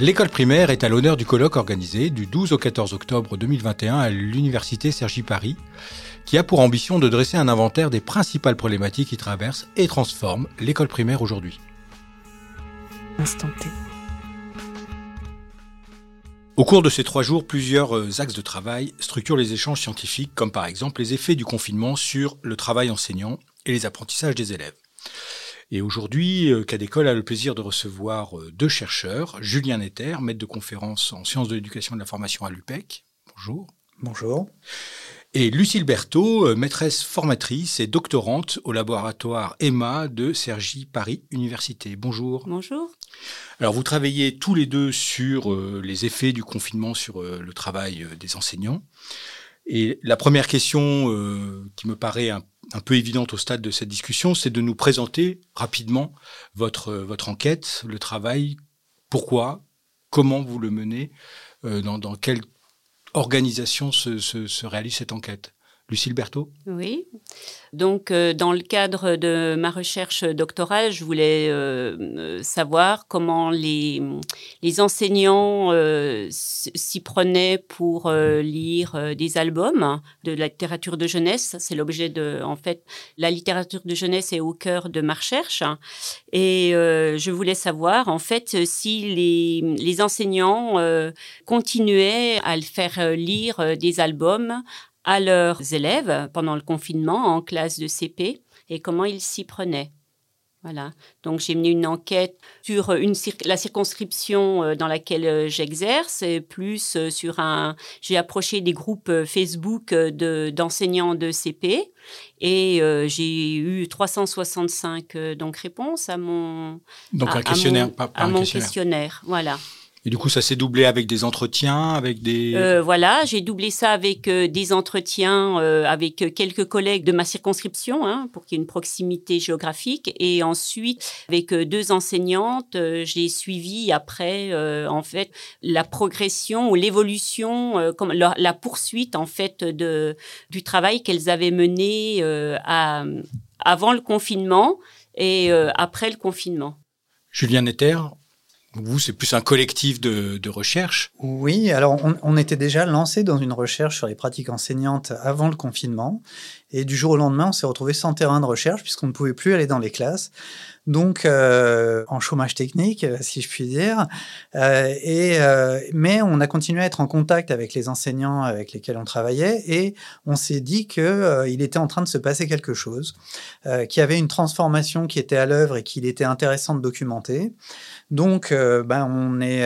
L'école primaire est à l'honneur du colloque organisé du 12 au 14 octobre 2021 à l'Université Sergi Paris, qui a pour ambition de dresser un inventaire des principales problématiques qui traversent et transforment l'école primaire aujourd'hui. Au cours de ces trois jours, plusieurs euh, axes de travail structurent les échanges scientifiques, comme par exemple les effets du confinement sur le travail enseignant et les apprentissages des élèves. Et aujourd'hui, euh, Cadécole a le plaisir de recevoir euh, deux chercheurs, Julien Netter, maître de conférence en sciences de l'éducation et de la formation à l'UPEC. Bonjour. Bonjour. Et Lucille Berthaud, euh, maîtresse formatrice et doctorante au laboratoire EMA de Cergy Paris Université. Bonjour. Bonjour. Alors vous travaillez tous les deux sur les effets du confinement sur le travail des enseignants. Et la première question qui me paraît un un peu évidente au stade de cette discussion, c'est de nous présenter rapidement votre, votre enquête, le travail, pourquoi, comment vous le menez, euh, dans, quelle organisation se réalise cette enquête. Lucille Berthaud Oui. Donc, euh, dans le cadre de ma recherche doctorale, je voulais euh, euh, savoir comment les, les enseignants s'y prenaient pour lire des albums de la littérature de jeunesse. C'est l'objet de, en fait, la littérature de jeunesse est au cœur de ma recherche. Et je voulais savoir, en fait, si les, les enseignants continuaient à le faire lire des albums à leurs élèves pendant le confinement en classe de CP et comment ils s'y prenaient. Voilà. Donc j'ai mené une enquête sur une la circonscription euh, dans laquelle euh, j'exerce, et plus euh, sur un. J'ai approché des groupes Facebook de d'enseignants de CP et j'ai eu 365 donc réponses à mon. Donc un questionnaire, à mon questionnaire. Voilà. Et du coup, ça s'est doublé avec des entretiens, avec des... Euh, voilà, j'ai doublé ça avec euh, des entretiens euh, avec quelques collègues de ma circonscription, hein, pour qu'il y ait une proximité géographique. Et ensuite, avec deux enseignantes, j'ai suivi après, en fait, la progression ou l'évolution, comme la, la, poursuite, en fait, de, du travail qu'elles avaient mené à, avant le confinement et après le confinement. Julien Netter, vous, c'est plus un collectif de, de, recherche Oui, alors on, on, était déjà lancé dans une recherche sur les pratiques enseignantes avant le confinement. Et du jour au lendemain, on s'est retrouvé sans terrain de recherche puisqu'on ne pouvait plus aller dans les classes. Donc, euh, en chômage technique, euh, si je puis dire. Euh, et, euh, mais on a continué à être en contact avec les enseignants avec lesquels on travaillait et on s'est dit qu'il euh, il était en train de se passer quelque chose, qu'il y avait une transformation qui était à l'œuvre et qu'il était intéressant de documenter. Donc, ben, on est,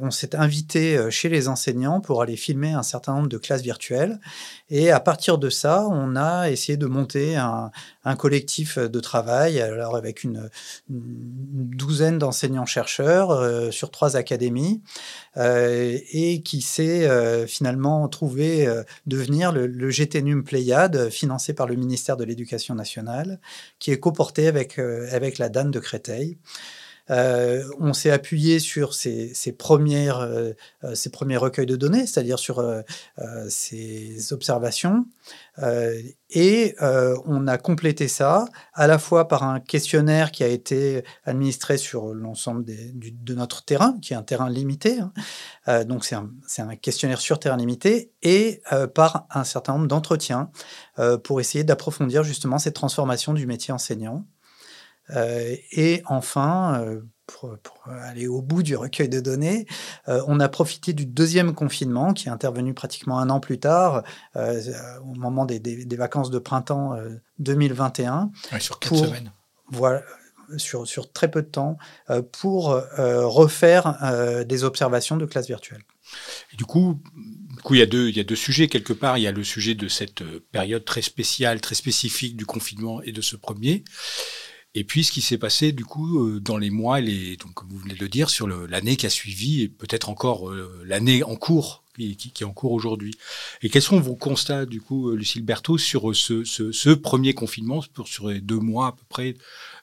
on s'est invité chez les enseignants pour aller filmer un certain nombre de classes virtuelles. Et à partir de ça, on a essayé de monter un, collectif de travail, alors avec une, douzaine d'enseignants-chercheurs euh, sur trois académies, euh, et qui s'est euh, finalement trouvé devenir le, le, GTNUM Pléiade, financé par le ministère de l'Éducation nationale, qui est coporté avec, avec la DAN de Créteil. Euh, on s'est appuyé sur ces, premières, euh, ces premiers recueils de données, c'est-à-dire sur euh, ces observations, et on a complété ça à la fois par un questionnaire qui a été administré sur l'ensemble de notre terrain, qui est un terrain limité, hein. donc c'est un, questionnaire sur terrain limité, et par un certain nombre d'entretiens pour essayer d'approfondir justement cette transformation du métier enseignant. Euh, et enfin, euh, pour, pour, aller au bout du recueil de données, euh, on a profité du deuxième confinement qui est intervenu pratiquement un an plus tard, euh, au moment des, des, des, vacances de printemps 2021. Ouais, sur quatre pour, semaines. Voilà. Sur, sur, très peu de temps pour refaire des observations de classe virtuelle. Et du coup, du coup, il y, a deux, il y a deux sujets quelque part. Il y a le sujet de cette période très spéciale, très spécifique du confinement et de ce premier. Et puis ce qui s'est passé du coup euh, dans les mois, les, donc comme vous venez de le dire, sur l'année qui a suivi et peut-être encore euh, l'année en cours qui, est en cours aujourd'hui. Et quels sont vos constats du coup, euh, Lucille Berthaud, sur ce, premier confinement, pour, sur les deux mois à peu près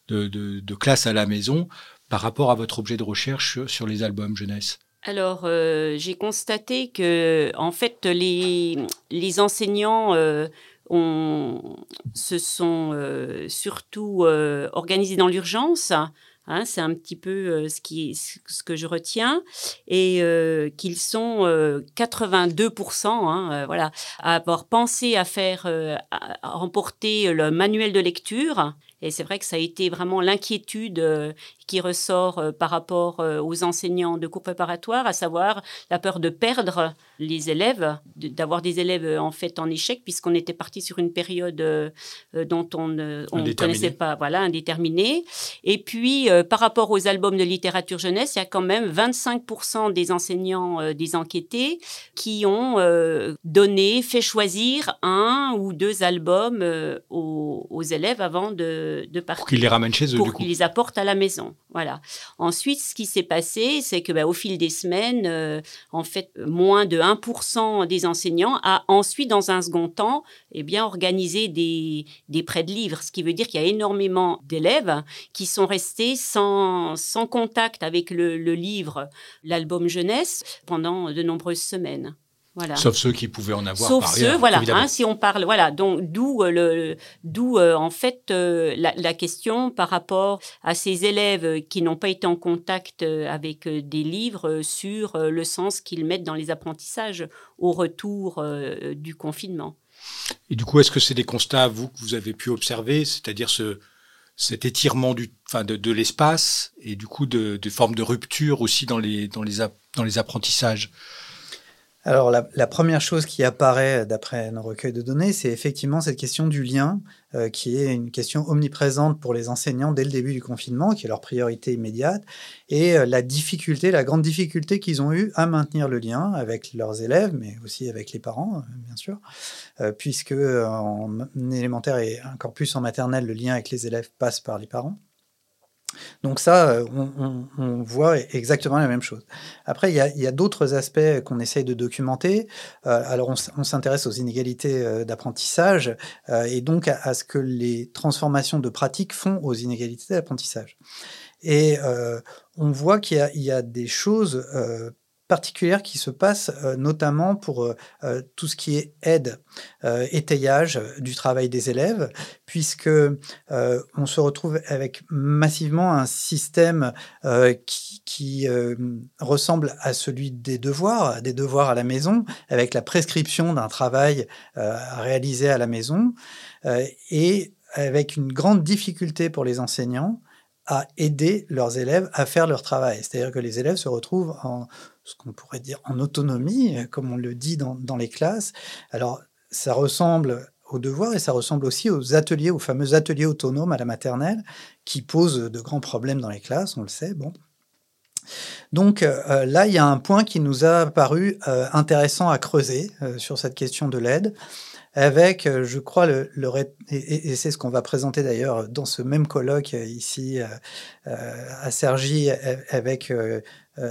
de, classe à la maison, par rapport à votre objet de recherche sur les albums jeunesse? Alors, j'ai constaté que, en fait, les, les enseignants on se sont euh, surtout euh, organisés dans l'urgence Hein, c'est un petit peu ce, qui, ce que je retiens. Et qu'ils sont 82% hein, voilà, à avoir pensé à faire à remporter le manuel de lecture et c'est vrai que ça a été vraiment l'inquiétude euh, qui ressort euh, par rapport euh, aux enseignants de cours préparatoires, à savoir la peur de perdre les élèves, d'avoir des élèves en fait en échec, puisqu'on était parti sur une période dont on ne connaissait pas, voilà, indéterminée. Et puis, par rapport aux albums de littérature jeunesse, il y a quand même 25% des enseignants des enquêtés qui ont donné, fait choisir un ou deux albums aux, aux élèves avant de de, Pour qu'ils les ramènent chez eux, Pour qu'ils les apportent à la maison. Voilà. Ensuite, ce qui s'est passé, c'est que bah, au fil des semaines, euh, en fait, moins de 1% des enseignants a ensuite, dans un second temps, eh bien, organisé des, des prêts de livres. Ce qui veut dire qu'il y a énormément d'élèves qui sont restés sans, sans contact avec le, le livre, l'album jeunesse, pendant de nombreuses semaines. Sauf ceux qui pouvaient en avoir. Sauf ceux, voilà. Hein, si on parle, voilà. Donc d'où euh, le, d'où euh, en fait euh, la, question par rapport à ces élèves qui n'ont pas été en contact avec des livres sur le sens qu'ils mettent dans les apprentissages au retour du confinement. Et du coup, est-ce que c'est des constats vous que vous avez pu observer, c'est-à-dire ce cet étirement du, enfin de, de l'espace et du coup de, de formes de rupture aussi dans les dans les dans les apprentissages? Alors la, première chose qui apparaît d'après nos recueils de données, c'est effectivement cette question du lien, euh, qui est une question omniprésente pour les enseignants dès le début du confinement, qui est leur priorité immédiate, et euh, la difficulté, la grande difficulté qu'ils ont eu à maintenir le lien avec leurs élèves, mais aussi avec les parents, euh, bien sûr, puisque en élémentaire et encore plus en maternelle, le lien avec les élèves passe par les parents. Donc ça, euh, on, voit exactement la même chose. Après, il y a, d'autres aspects qu'on essaye de documenter. Euh, alors, on, s'intéresse aux inégalités euh, d'apprentissage et donc à, ce que les transformations de pratique font aux inégalités d'apprentissage. Et on voit qu'il y, a des choses particulière qui se passe euh, notamment pour euh, euh, tout ce qui est aide, étayage du travail des élèves, puisque on se retrouve avec massivement un système qui, ressemble à celui des devoirs, des devoirs à la maison, avec la prescription d'un travail à réaliser à la maison, et avec une grande difficulté pour les enseignants à aider leurs élèves à faire leur travail. C'est-à-dire que les élèves se retrouvent en ce qu'on pourrait dire en autonomie, comme on le dit dans, les classes. Alors, ça ressemble aux devoirs et ça ressemble aussi aux ateliers, aux fameux ateliers autonomes à la maternelle, qui posent de grands problèmes dans les classes, on le sait. Bon. Donc euh, là, il y a un point qui nous a paru euh, intéressant à creuser euh, sur cette question de l'aide avec, euh, je crois, le, et, c'est ce qu'on va présenter d'ailleurs dans ce même colloque euh, ici euh, à Sergi avec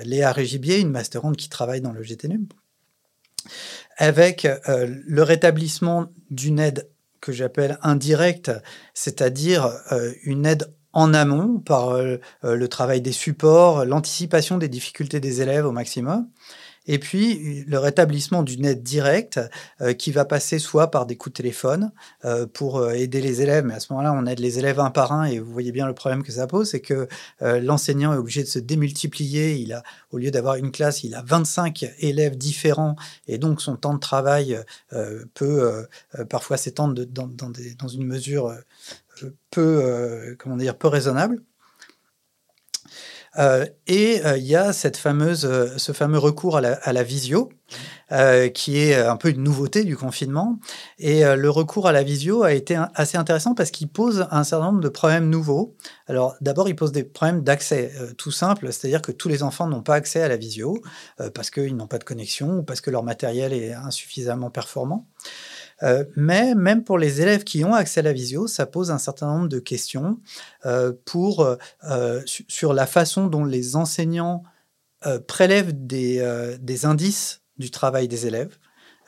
Léa Régibier, une masterande qui travaille dans le GTNUM, avec le rétablissement d'une aide que j'appelle indirecte, c'est-à-dire une aide en amont par le travail des supports, l'anticipation des difficultés des élèves au maximum, et puis le rétablissement d'une aide directe euh, qui va passer soit par des coups de téléphone euh, pour euh, aider les élèves, mais à ce moment-là, on aide les élèves un par un et vous voyez bien le problème que ça pose, c'est que l'enseignant est obligé de se démultiplier. Il a, au lieu d'avoir une classe, il a 25 élèves différents et donc son temps de travail peut parfois s'étendre dans, une mesure peu, comment dire, peu raisonnable. Euh, et euh, il y a cette fameuse, euh, ce fameux recours à la, visio, qui est un peu une nouveauté du confinement. Et le recours à la visio a été assez intéressant parce qu'il pose un certain nombre de problèmes nouveaux. Alors d'abord, il pose des problèmes d'accès, tout simple, c'est-à-dire que tous les enfants n'ont pas accès à la visio parce qu'ils n'ont pas de connexion ou parce que leur matériel est insuffisamment performant. Euh, mais même pour les élèves qui ont accès à la visio, ça pose un certain nombre de questions euh, pour, euh, sur la façon dont les enseignants prélèvent des, indices du travail des élèves.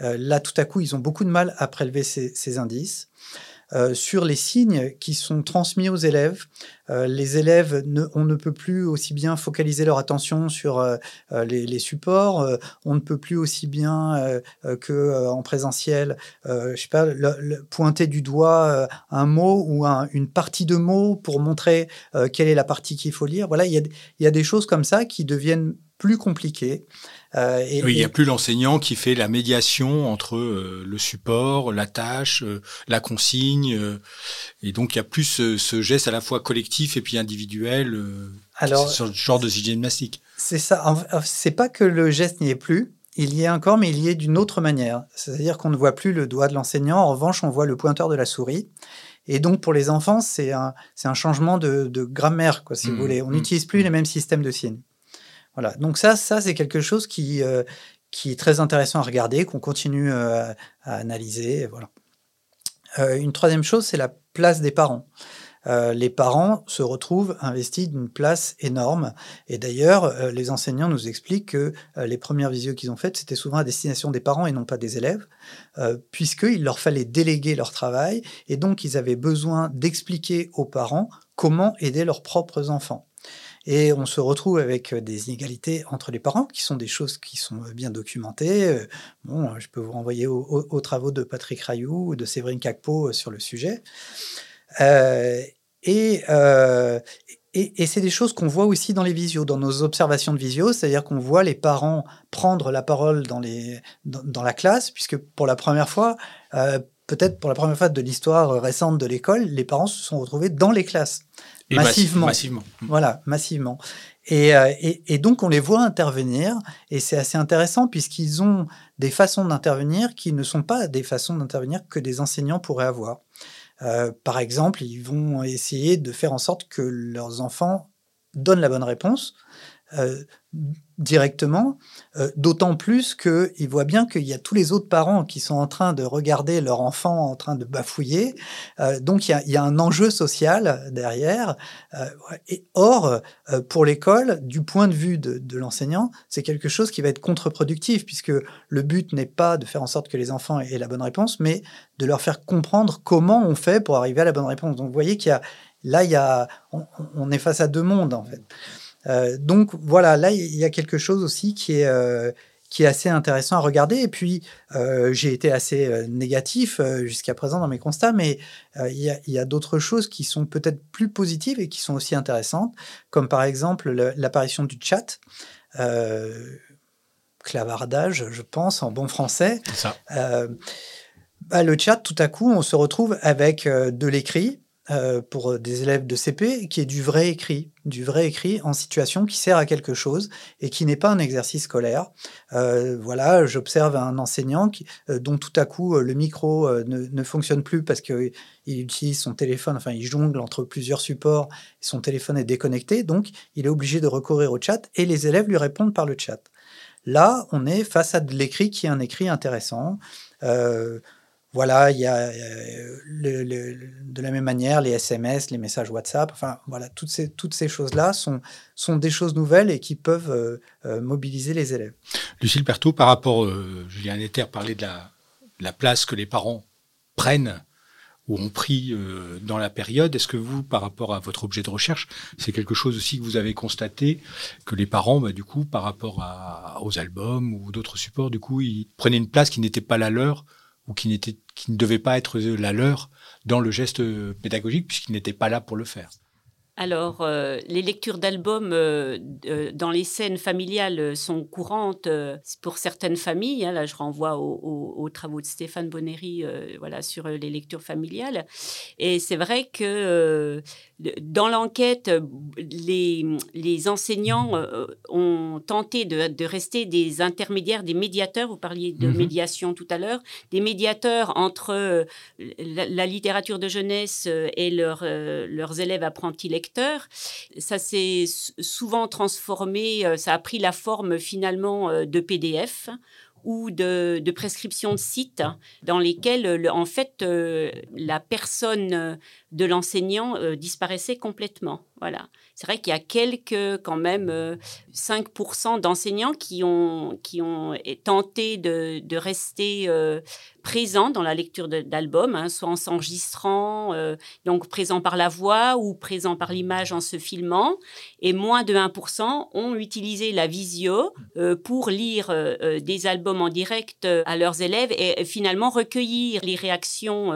là, tout à coup, ils ont beaucoup de mal à prélever ces indices. Sur les signes qui sont transmis aux élèves. les élèves, on ne peut plus aussi bien focaliser leur attention sur les, supports, on ne peut plus aussi bien que en présentiel, je sais pas, pointer du doigt un mot ou une partie de mot pour montrer quelle est la partie qu'il faut lire. Voilà, il y a des choses comme ça qui deviennent plus compliquées. Euh, oui, il n'y a plus l'enseignant qui fait la médiation entre euh, le support, la tâche, euh, la consigne, et donc il y a plus ce, geste à la fois collectif et puis individuel. Alors, ce genre de gymnastique. C'est ça. C'est pas que le geste n'y est plus. Il y est encore, mais il y est d'une autre manière. C'est-à-dire qu'on ne voit plus le doigt de l'enseignant. En revanche, on voit le pointeur de la souris. Et donc, pour les enfants, c'est un, un, changement de, grammaire, quoi, si vous mmh, voulez. On mmh, n'utilise plus mmh. les mêmes systèmes de signes. Voilà. Donc ça, c'est quelque chose qui, euh, qui est très intéressant à regarder, qu'on continue euh, à analyser. Voilà. Euh, une troisième chose, c'est la place des parents. les parents se retrouvent investis d'une place énorme. Et d'ailleurs, les enseignants nous expliquent que les premières visios qu'ils ont faites, c'était souvent à destination des parents et non pas des élèves, puisqu'il leur fallait déléguer leur travail. Et donc, ils avaient besoin d'expliquer aux parents comment aider leurs propres enfants. Et on se retrouve avec euh, des inégalités entre les parents, qui sont des choses qui sont euh, bien documentées. Euh, bon, je peux vous renvoyer aux, travaux de Patrick Rayou ou de Séverine Cacpo sur le sujet. et, c'est des choses qu'on voit aussi dans les visios, dans nos observations de visio, c'est-à-dire qu'on voit les parents prendre la parole dans, les, dans, la classe, puisque pour la première fois, peut-être pour la première fois de l'histoire récente de l'école, les parents se sont retrouvés dans les classes massivement. massivement. Mm. Voilà, massivement. Euh, et, et, donc on les voit intervenir, et c'est assez intéressant puisqu'ils ont des façons d'intervenir qui ne sont pas des façons d'intervenir que des enseignants pourraient avoir. Euh, par exemple, ils vont essayer de faire en sorte que leurs enfants donnent la bonne réponse. Euh, directement, euh, d'autant plus qu'il voit bien qu'il y a tous les autres parents qui sont en train de regarder leur enfant en train de bafouiller. Euh, donc il y, a, un enjeu social derrière. Euh, et or, pour l'école, du point de vue de, l'enseignant, c'est quelque chose qui va être contre-productif, puisque le but n'est pas de faire en sorte que les enfants aient la bonne réponse, mais de leur faire comprendre comment on fait pour arriver à la bonne réponse. Donc vous voyez qu'il y a là, il y a, on est face à deux mondes en fait. Euh, donc voilà, là, il y a quelque chose aussi qui est, euh, qui est assez intéressant à regarder. Et puis, euh, j'ai été assez négatif jusqu'à présent dans mes constats, mais il y a, d'autres choses qui sont peut-être plus positives et qui sont aussi intéressantes, comme par exemple l'apparition du chat. clavardage, je pense, en bon français. Ça. Bah, le chat, tout à coup, on se retrouve avec de l'écrit, euh, pour des élèves de CP qui est du vrai écrit, du vrai écrit en situation qui sert à quelque chose et qui n'est pas un exercice scolaire. Euh, voilà, j'observe un enseignant euh, dont tout à coup le micro ne, ne, fonctionne plus parce qu'il utilise son téléphone, enfin il jongle entre plusieurs supports, son téléphone est déconnecté, donc il est obligé de recourir au chat et les élèves lui répondent par le chat. Là, on est face à de l'écrit qui est un écrit intéressant. Voilà, il y a euh, de la même manière les SMS, les messages WhatsApp, enfin voilà, toutes ces, toutes ces choses-là sont, sont des choses nouvelles et qui peuvent euh, euh, mobiliser les élèves. Lucille Pertot, par rapport, Julien Netter parlait de la, la, place que les parents prennent ou ont pris dans la période. Est-ce que vous, par rapport à votre objet de recherche, c'est quelque chose aussi que vous avez constaté que les parents, bah, du coup, par rapport aux albums ou d'autres supports, du coup, ils prenaient une place qui n'était pas la leur ou qui, qui ne devait pas être la leur dans le geste pédagogique puisqu'ils n'étaient pas là pour le faire. Alors, euh, les lectures d'albums euh, euh, dans les scènes familiales sont courantes pour certaines familles. Hein. là, je renvoie aux, travaux de Stéphane Bonnery voilà, sur les lectures familiales. Et c'est vrai que dans l'enquête, les, les, enseignants ont tenté de, rester des intermédiaires, des médiateurs. Vous parliez de mhm. médiation tout à l'heure, des médiateurs entre la, littérature de jeunesse et leurs élèves apprentis lecteurs ça s'est souvent transformé, euh, ça a pris la forme finalement euh, de PDF ou de, de prescriptions de sites dans lesquels, en fait, euh, la personne de l'enseignant disparaissait complètement. C'est vrai qu'il y a quelques, quand même, 5% d'enseignants qui ont, qui ont tenté de, rester présent dans la lecture d'albums, hein, soit en s'enregistrant, euh, donc présent par la voix ou présent par l'image en se filmant. Et moins de 1% ont utilisé la visio euh, pour lire euh, des albums en direct à leurs élèves et, finalement recueillir les réactions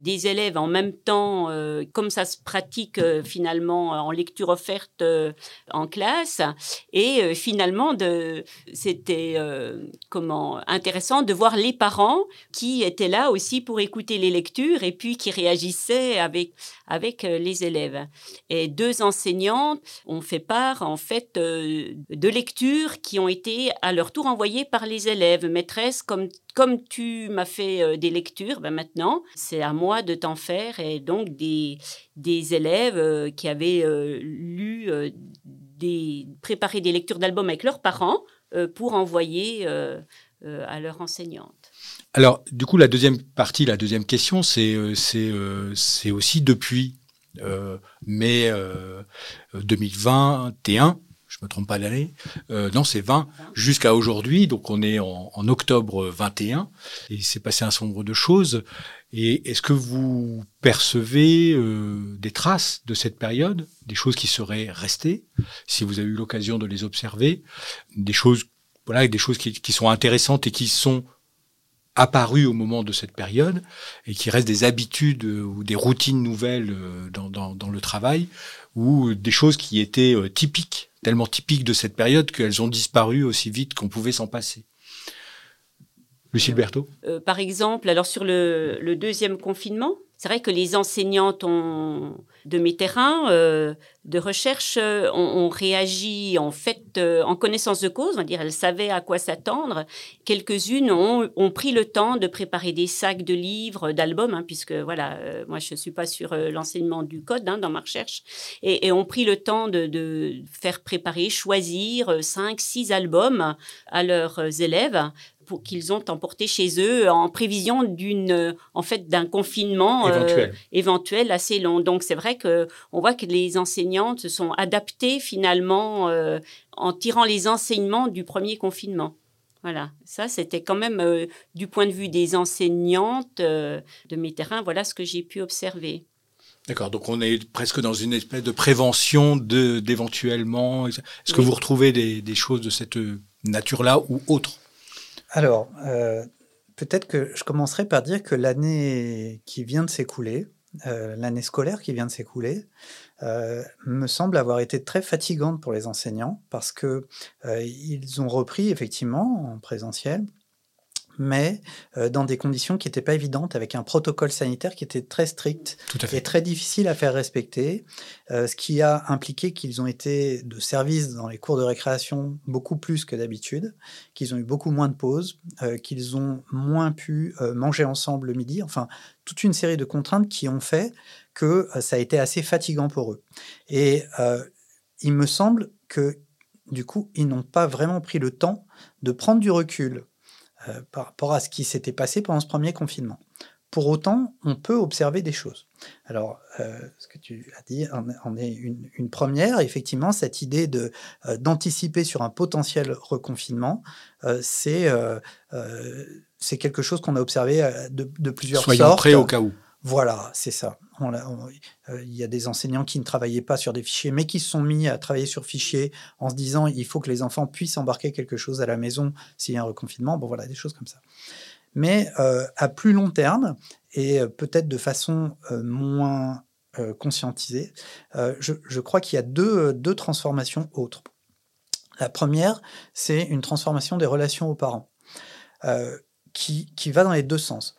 des élèves en même temps, comme ça se pratique finalement en lecture offerte en classe. Et finalement, c'était comment intéressant de voir les parents qui étaient là aussi pour écouter les lectures et puis qui réagissaient avec, avec euh, les élèves. Et deux enseignantes ont fait part, en fait, euh, de lectures qui ont été à leur tour envoyées par les élèves. Maîtresse, comme, comme tu m'as fait euh, des lectures, ben maintenant, c'est à moi de t'en faire. Et donc, des, des élèves qui avaient lu, des, préparé des lectures d'albums avec leurs parents pour envoyer à leur enseignante. Alors, du coup, la deuxième partie, la deuxième question, c'est euh, euh, aussi depuis euh, mai 2021, je me trompe pas l'année, non, c'est 20, jusqu'à aujourd'hui, donc on est en, octobre 21, et il s'est passé un certain nombre de choses. Et est-ce que vous percevez des traces de cette période, des choses qui seraient restées, si vous avez eu l'occasion de les observer, des choses, voilà, des choses qui, qui sont intéressantes et qui sont apparu au moment de cette période et qui restent des habitudes euh, ou des routines nouvelles euh, dans, dans, le travail ou des choses qui étaient euh, typiques, tellement typiques de cette période qu'elles ont disparu aussi vite qu'on pouvait s'en passer. Lucille Berthaud Par exemple, alors sur le, le deuxième confinement, c'est vrai que les enseignantes de mes terrains euh, de recherche euh, ont, réagi en fait euh, en connaissance de cause, on va dire, elles savaient à quoi s'attendre. Quelques-unes ont, pris le temps de préparer des sacs de livres, d'albums, hein, puisque voilà, moi je ne suis pas sur l'enseignement du code hein, dans ma recherche, et, ont pris le temps de, de faire préparer, choisir cinq, six albums à leurs élèves qu'ils ont emporté chez eux en prévision d'une, en fait, d'un confinement euh, éventuel. assez long. Donc c'est vrai que on voit que les enseignantes se sont adaptées finalement euh, en tirant les enseignements du premier confinement. Voilà, ça c'était quand même euh, du point de vue des enseignantes de mes terrains, voilà ce que j'ai pu observer. D'accord, donc on est presque dans une espèce de prévention de d'éventuellement. Est-ce que vous retrouvez des, des, choses de cette nature-là ou autres alors, euh, peut-être que je commencerai par dire que l'année qui vient de s'écouler, euh, l'année scolaire qui vient de s'écouler, euh, me semble avoir été très fatigante pour les enseignants parce que ils ont repris effectivement en présentiel mais euh, dans des conditions qui n'étaient pas évidentes, avec un protocole sanitaire qui était très strict et très difficile à faire respecter, euh, ce qui a impliqué qu'ils ont été de service dans les cours de récréation beaucoup plus que d'habitude, qu'ils ont eu beaucoup moins de pauses, euh, qu'ils ont moins pu manger ensemble le midi, enfin toute une série de contraintes qui ont fait que ça a été assez fatigant pour eux. Et il me semble que du coup, ils n'ont pas vraiment pris le temps de prendre du recul euh, par rapport à ce qui s'était passé pendant ce premier confinement. Pour autant, on peut observer des choses. Alors, euh, ce que tu as dit en, est une, première. Effectivement, cette idée de euh, d'anticiper sur un potentiel reconfinement, c'est c'est quelque chose qu'on a observé de, de plusieurs Soyons sortes. prêts au cas où. Voilà, c'est ça. Euh, il y a des enseignants qui ne travaillaient pas sur des fichiers, mais qui se sont mis à travailler sur fichiers en se disant il faut que les enfants puissent embarquer quelque chose à la maison s'il y a un reconfinement. Bon, voilà, des choses comme ça. Mais euh, à plus long terme, et euh, peut-être de façon moins conscientisée, je, crois qu'il y a deux, deux transformations autres. La première, c'est une transformation des relations aux parents. Qui, qui, va dans les deux sens.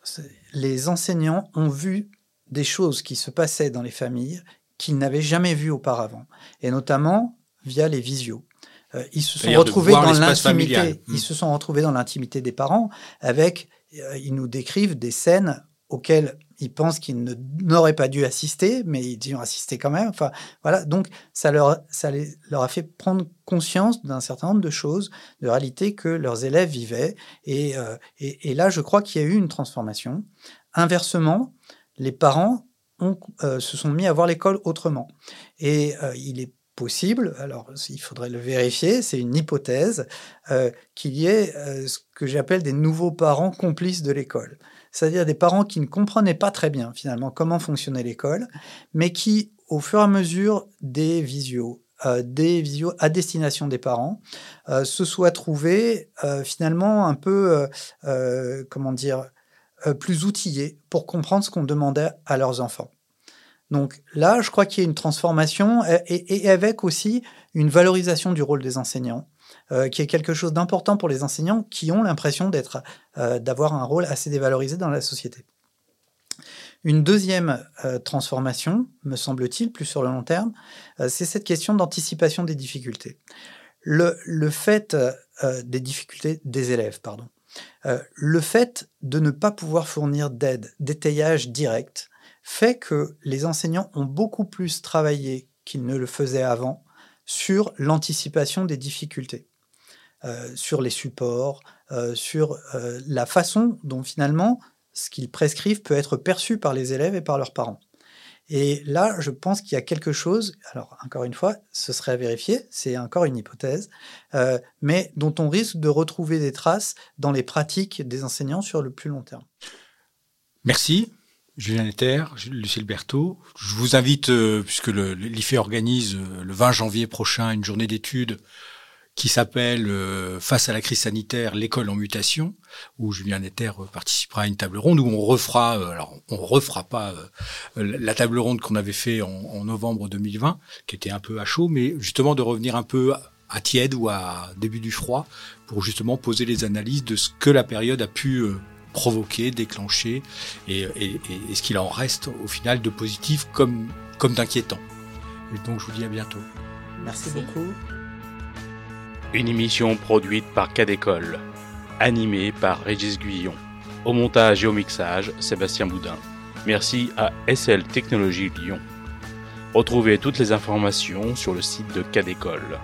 Les enseignants ont vu des choses qui se passaient dans les familles qu'ils n'avaient jamais vues auparavant, et notamment via les visios. Euh, ils se sont retrouvés dans l'intimité. Ils hmm. se sont retrouvés dans l'intimité des parents. Avec, euh, ils nous décrivent des scènes auxquelles ils pensent qu'ils n'auraient pas dû assister, mais ils y ont assisté quand même. Enfin, voilà. Donc, ça leur, ça leur a fait prendre conscience d'un certain nombre de choses, de réalités que leurs élèves vivaient. Et, euh, là, je crois qu'il y a eu une transformation. Inversement, les parents euh, se sont mis à voir l'école autrement. Et euh, il est possible, alors il faudrait le vérifier, c'est une hypothèse, qu'il y ait ce que j'appelle des nouveaux parents complices de l'école. C'est-à-dire des parents qui ne comprenaient pas très bien finalement comment fonctionnait l'école, mais qui, au fur et à mesure des visios, euh, des visios à destination des parents, se soient trouvés finalement un peu, comment dire, plus outillés pour comprendre ce qu'on demandait à leurs enfants. Donc là, je crois qu'il y a une transformation et, avec aussi une valorisation du rôle des enseignants, euh, qui est quelque chose d'important pour les enseignants qui ont l'impression euh, d'avoir un rôle assez dévalorisé dans la société. Une deuxième euh, transformation, me semble-t-il, plus sur le long terme, c'est cette question d'anticipation des difficultés. Le, le fait des difficultés des élèves, pardon. le fait de ne pas pouvoir fournir d'aide, d'étayage direct, fait que les enseignants ont beaucoup plus travaillé qu'ils ne le faisaient avant sur l'anticipation des difficultés, euh, sur les supports, euh, sur euh, la façon dont finalement ce qu'ils prescrivent peut être perçu par les élèves et par leurs parents. Et là, je pense qu'il y a quelque chose, alors encore une fois, ce serait à vérifier, c'est encore une hypothèse, mais dont on risque de retrouver des traces dans les pratiques des enseignants sur le plus long terme. Merci. Julien Etter, Lucille Berthaud. Je vous invite, euh, puisque l'IFE organise euh, le 20 janvier prochain une journée d'études qui s'appelle euh, Face à la crise sanitaire, l'école en mutation, où Julien Etter participera à une table ronde où on refera, alors on refera pas la table ronde qu'on avait fait en, novembre 2020, qui était un peu à chaud, mais justement de revenir un peu à tiède ou à début du froid pour justement poser les analyses de ce que la période a pu provoquer, déclencher, et, ce qu'il en reste au final de positif comme, comme d'inquiétant. donc je vous dis à bientôt. Merci, beaucoup. Une émission produite par Cadécole, animée par Régis Guillon. Au montage et au mixage, Sébastien Boudin. Merci à SL Technologies Lyon. Retrouvez toutes les informations sur le site de Cadécole.